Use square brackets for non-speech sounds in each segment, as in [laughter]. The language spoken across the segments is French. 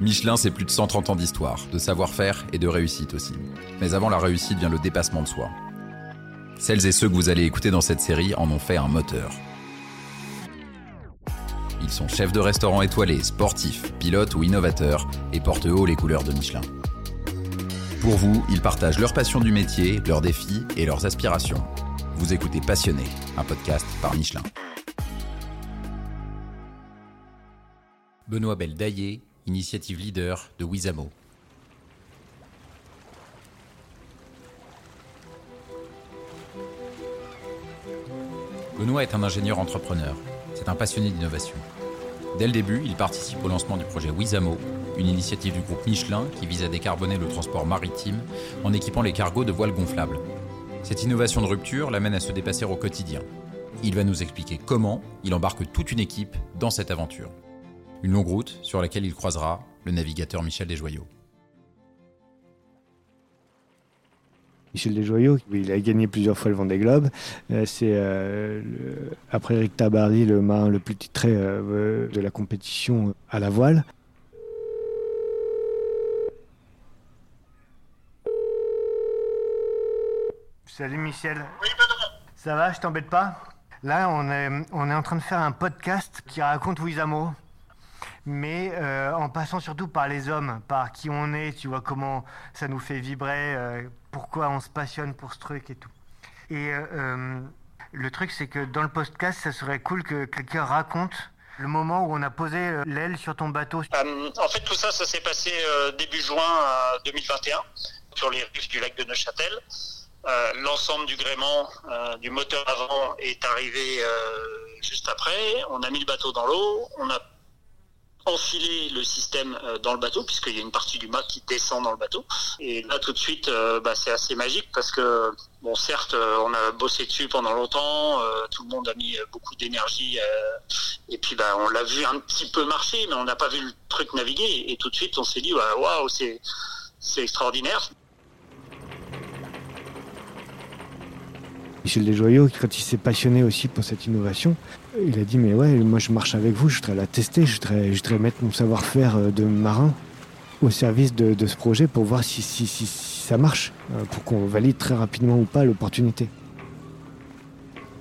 Michelin, c'est plus de 130 ans d'histoire, de savoir-faire et de réussite aussi. Mais avant la réussite vient le dépassement de soi. Celles et ceux que vous allez écouter dans cette série en ont fait un moteur. Ils sont chefs de restaurants étoilés, sportifs, pilotes ou innovateurs et portent haut les couleurs de Michelin. Pour vous, ils partagent leur passion du métier, leurs défis et leurs aspirations. Vous écoutez Passionné, un podcast par Michelin. Benoît Beldaillé, initiative leader de Wizamo. Benoît est un ingénieur entrepreneur. C'est un passionné d'innovation. Dès le début, il participe au lancement du projet Wizamo, une initiative du groupe Michelin qui vise à décarboner le transport maritime en équipant les cargos de voiles gonflables. Cette innovation de rupture l'amène à se dépasser au quotidien. Il va nous expliquer comment il embarque toute une équipe dans cette aventure. Une longue route sur laquelle il croisera le navigateur Michel Desjoyaux. Michel Desjoyaux, il a gagné plusieurs fois le Vendée Globe. Euh, c'est euh, après Eric Tabarly le marin le plus titré euh, de la compétition à la voile. Salut Michel. Oui. Ça va, je t'embête pas? Là, on est, on est en train de faire un podcast qui raconte Wizamo mais euh, en passant surtout par les hommes, par qui on est, tu vois comment ça nous fait vibrer, euh, pourquoi on se passionne pour ce truc et tout. Et euh, le truc, c'est que dans le podcast, ça serait cool que quelqu'un raconte le moment où on a posé l'aile sur ton bateau. en fait, tout ça, ça s'est passé début juin 2021 sur les rives du lac de Neuchâtel. L'ensemble du gréement du moteur avant est arrivé juste après. On a mis le bateau dans l'eau, on a enfiler le système euh, dans le bateau, puisqu'il y a une partie du mât qui descend dans le bateau. Et là, tout de suite, euh, bah, c'est assez magique parce que, bon, certes, euh, on a bossé dessus pendant longtemps, tout le monde a mis beaucoup d'énergie, et puis bah, on l'a vu un petit peu marcher, mais on n'a pas vu le truc naviguer. Et tout de suite, on s'est dit, waouh, c'est, c'est extraordinaire. Michel Desjoyaux, quand il s'est passionné aussi pour cette innovation, il a dit mais ouais, moi je marche avec vous, je voudrais la tester, je voudrais, mettre mon savoir-faire euh, de marin au service de, ce projet pour voir si, ça marche, euh, pour qu'on valide très rapidement ou pas l'opportunité.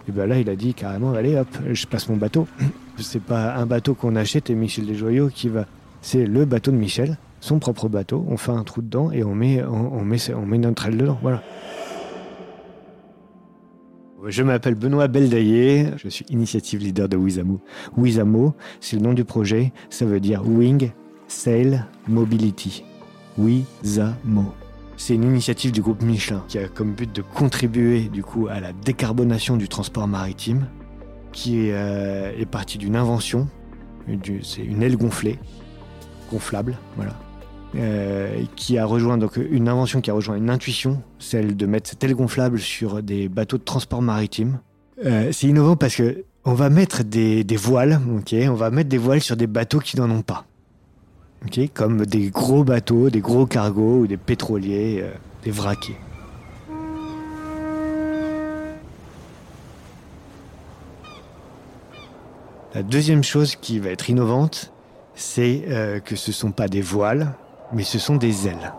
Et bien là, il a dit carrément, allez hop, je passe mon bateau. [clears throat] C'est pas un bateau qu'on achète et Michel Desjoyaux qui va. C'est le bateau de Michel, son propre bateau. On fait un trou dedans et on met, on, on met, on met notre aile dedans. Voilà. Je m'appelle Benoît Beldaillé, je suis initiative leader de Wizamo. Wizamo, c'est le nom du projet, ça veut dire Wing Sail Mobility. Wizamo. C'est une initiative du groupe Michelin qui a comme but de contribuer du coup à la décarbonation du transport maritime, qui est, euh, est partie d'une invention, c'est une aile gonflée, gonflable, voilà, euh, qui a rejoint donc une invention qui a rejoint une intuition, celle de mettre cette aile gonflable sur des bateaux de transport maritime. Euh, c'est innovant parce que on va mettre des, voiles, ok, on va mettre des voiles sur des bateaux qui n'en ont pas, ok, comme des gros bateaux, des gros cargos ou des pétroliers, euh, des vraquiers. La deuxième chose qui va être innovante, c'est que ce ne sont pas des voiles, mais ce sont des ailes.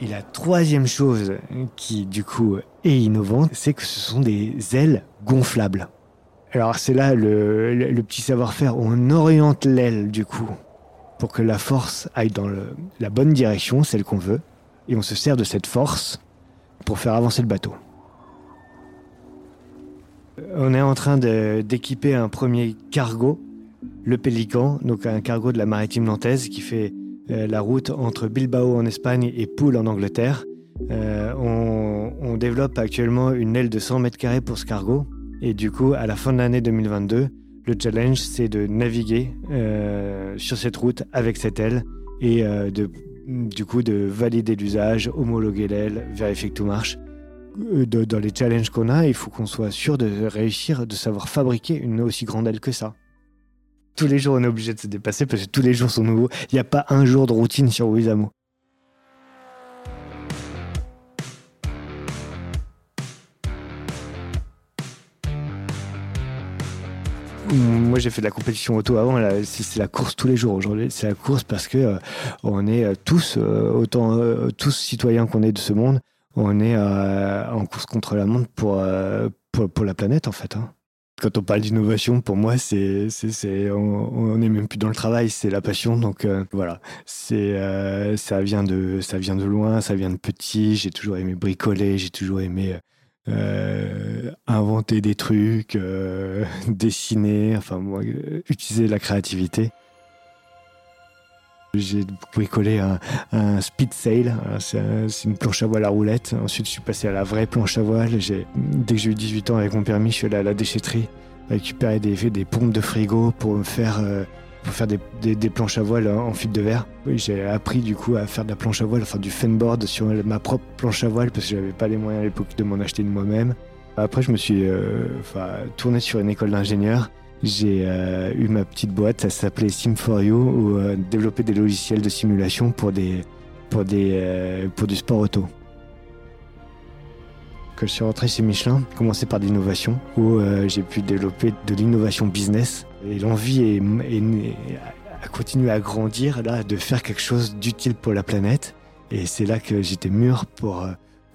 Et la troisième chose qui, du coup, est innovante, c'est que ce sont des ailes gonflables. Alors c'est là le, petit savoir-faire, on oriente l'aile, du coup, pour que la force aille dans la bonne direction, celle qu'on veut, et on se sert de cette force pour faire avancer le bateau. On est en train d'équiper un premier cargo le Pélican, donc un cargo de la maritime nantaise qui fait euh, la route entre Bilbao en Espagne et Poole en Angleterre. Euh, on, développe actuellement une aile de 100 mètres carrés pour ce cargo. Et du coup, à la fin de l'année 2022, le challenge, c'est de naviguer euh, sur cette route avec cette aile et de, du coup de valider l'usage, homologuer l'aile, vérifier que tout marche. dans les challenges qu'on a, il faut qu'on soit sûr de réussir, de savoir fabriquer une aussi grande aile que ça tous les jours, on est obligé de se dépasser parce que tous les jours sont nouveaux. Il n'y a pas un jour de routine sur Wizamo. Moi, j'ai fait de la compétition auto avant. C'est la course tous les jours aujourd'hui. C'est la course parce que euh, on est tous, autant tous citoyens qu'on est de ce monde, on est en course contre la montre pour, pour, la planète, en fait. Hein. Quand on parle d'innovation, pour moi, c'est, c'est, on n'est même plus dans le travail, c'est la passion. Donc euh, voilà, c'est, euh, ça vient de, ça vient de loin, ça vient de petit. J'ai toujours aimé bricoler, j'ai toujours aimé euh, inventer des trucs, [laughs] dessiner, enfin moi, utiliser la créativité. J'ai bricolé un, un speed sail, c'est une planche à voile à roulette. Ensuite, je suis passé à la vraie planche à voile. Dès que j'ai eu 18 ans avec mon permis, je suis allé à la déchetterie récupérer des, pompes de frigo pour faire, euh, des, planches à voile en fibre de verre. j'ai appris du coup à faire de la planche à voile, enfin du fanboard sur ma propre planche à voile parce que j'avais pas les moyens à l'époque de m'en acheter de moi-même. Après, je me suis euh, tourné sur une école d'ingénieur j'ai euh, eu ma petite boîte, ça s'appelait Sim4U, où euh, développer des logiciels de simulation pour, des, pour, des, euh, pour du sport auto. Quand je suis rentré chez Michelin, commencé par l'innovation, où j'ai pu développer de l'innovation business. Et l'envie est, a continué à grandir, là, de faire quelque chose d'utile pour la planète. Et c'est là que j'étais mûr pour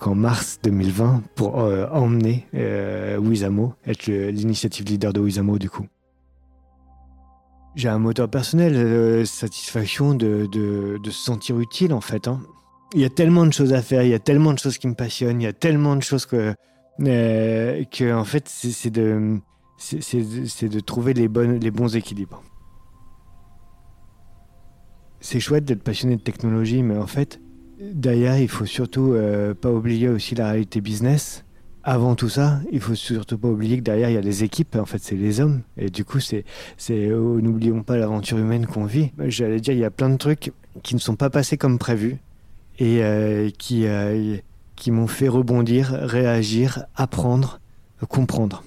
qu'en mars 2020 pour euh, emmener euh, Wizamo, être l'initiative leader de Wizamo du coup. J'ai un moteur personnel, euh, satisfaction de, de, de, se sentir utile en fait. Hein. Il y a tellement de choses à faire, il y a tellement de choses qui me passionnent, il y a tellement de choses que, euh, que en fait c'est de, c'est de trouver les, bonnes, les bons équilibres. C'est chouette d'être passionné de technologie, mais en fait, Derrière, il faut surtout euh, pas oublier aussi la réalité business. Avant tout ça, il faut surtout pas oublier que derrière il y a les équipes. En fait, c'est les hommes. Et du coup, c'est, c'est, oh, n'oublions pas l'aventure humaine qu'on vit. J'allais dire, il y a plein de trucs qui ne sont pas passés comme prévu et euh, qui, euh, qui m'ont fait rebondir, réagir, apprendre, comprendre.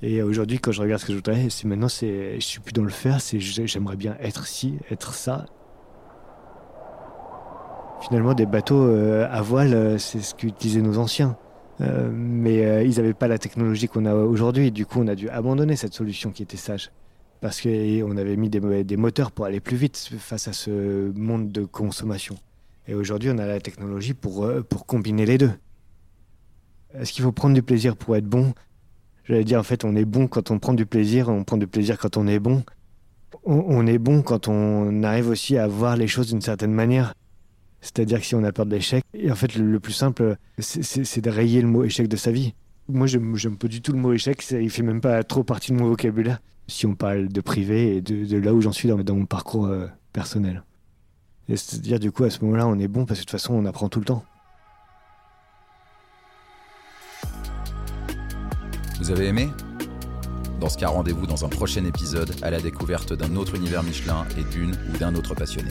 Et aujourd'hui, quand je regarde ce que je voudrais, c'est maintenant, c'est, je suis plus dans le faire. C'est, j'aimerais bien être ci, être ça, Finalement, des bateaux euh, à voile, euh, c'est ce qu'utilisaient nos anciens. Euh, mais ils n'avaient pas la technologie qu'on a aujourd'hui. Du coup, on a dû abandonner cette solution qui était sage. Parce qu'on avait mis des, moteurs pour aller plus vite face à ce monde de consommation. Et aujourd'hui, on a la technologie pour, pour combiner les deux. Est-ce qu'il faut prendre du plaisir pour être bon? J'allais dire, en fait, on est bon quand on prend du plaisir, on prend du plaisir quand on est bon. On, on est bon quand on arrive aussi à voir les choses d'une certaine manière. C'est-à-dire que si on a peur de l'échec, et en fait, le, plus simple, c'est de rayer le mot échec de sa vie. Moi, j'aime pas du tout le mot échec, il fait même pas trop partie de mon vocabulaire. Si on parle de privé et de, là où j'en suis dans, mon parcours euh, personnel. C'est-à-dire, du coup, à ce moment-là, on est bon parce que de toute façon, on apprend tout le temps. Vous avez aimé? Dans ce cas, rendez-vous dans un prochain épisode à la découverte d'un autre univers Michelin et d'une ou d'un autre passionné.